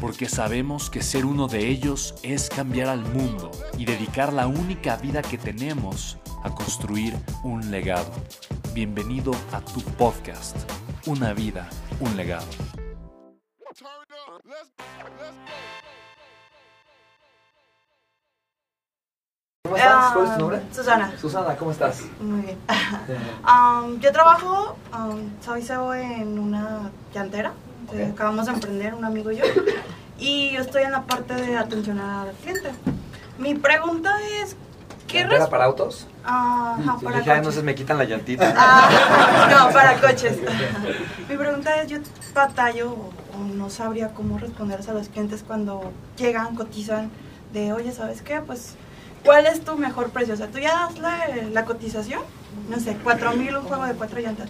porque sabemos que ser uno de ellos es cambiar al mundo y dedicar la única vida que tenemos a construir un legado. Bienvenido a tu podcast, Una vida, un legado. ¿Cómo estás? ¿Cuál es tu nombre? Susana. Susana, ¿cómo estás? Muy bien. Um, yo trabajo, um, soy CEO en una llantera. Acabamos de emprender, un amigo y yo. Y yo estoy en la parte de atención al cliente. Mi pregunta es, ¿qué ¿Llantera res- para autos? Ajá, Sí, para dije, "Ay, no coches. se me quitan la llantita. Ah, no, para coches. Mi pregunta es, yo batallo o o no sabría cómo responderles a los clientes cuando llegan, cotizan, de, oye, ¿sabes qué? Pues, ¿cuál es tu mejor precio? O sea, tú ya das la, la cotización, no sé, cuatro mil un juego de cuatro llantas.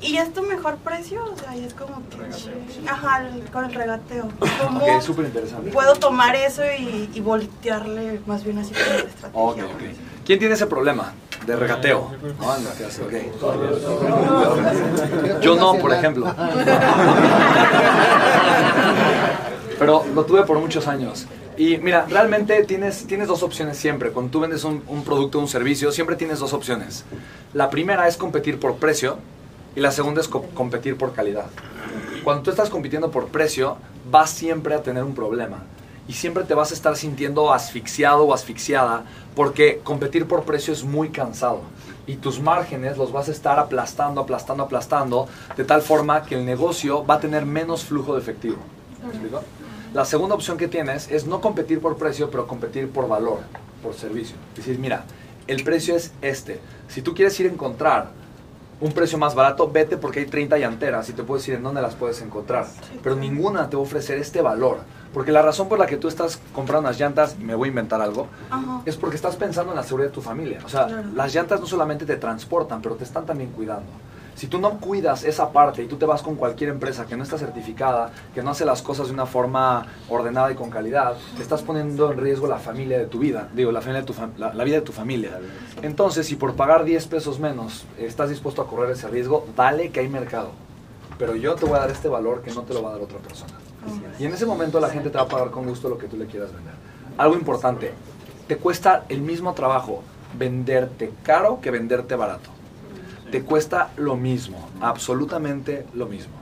¿Y es tu mejor precio? O sea, y es como que, ajá, el- con el regateo. ¿Cómo Ok, súper interesante. puedo tomar eso y, y voltearle más bien así como la estrategia? Ok, ok. ¿Quién tiene ese problema de regateo? No, en hace, ok. Yo no, por ejemplo. Pero lo tuve por muchos años. Y mira, realmente tienes, tienes dos opciones siempre. Cuando tú vendes un, producto o un servicio, siempre tienes dos opciones. La primera es competir por precio y la segunda es co- competir por calidad. Cuando tú estás compitiendo por precio, vas siempre a tener un problema. Y siempre te vas a estar sintiendo asfixiado o asfixiada porque competir por precio es muy cansado. Y tus márgenes los vas a estar aplastando, aplastando, aplastando, de tal forma que el negocio va a tener menos flujo de efectivo. ¿Me explico? La segunda opción que tienes es no competir por precio, pero competir por valor, por servicio. Decir, mira, el precio es este. Si tú quieres ir a encontrar un precio más barato, vete porque hay 30 llanteras y te puedo decir en dónde las puedes encontrar. Pero ninguna te va a ofrecer este valor. Porque la razón por la que tú estás comprando unas llantas, me voy a inventar algo, Ajá. es porque estás pensando en la seguridad de tu familia. O sea, Claro. las llantas no solamente te transportan, pero te están también cuidando. Si tú no cuidas esa parte y tú te vas con cualquier empresa que no está certificada, que no hace las cosas de una forma ordenada y con calidad, estás poniendo en riesgo la familia de tu vida, digo, la, familia de tu la vida de tu familia. Entonces, si por pagar 10 pesos menos estás dispuesto a correr ese riesgo, dale que hay mercado. Pero yo te voy a dar este valor que no te lo va a dar otra persona. Y en ese momento la gente te va a pagar con gusto lo que tú le quieras vender. Algo importante, te cuesta el mismo trabajo venderte caro que venderte barato. Te cuesta lo mismo, absolutamente lo mismo.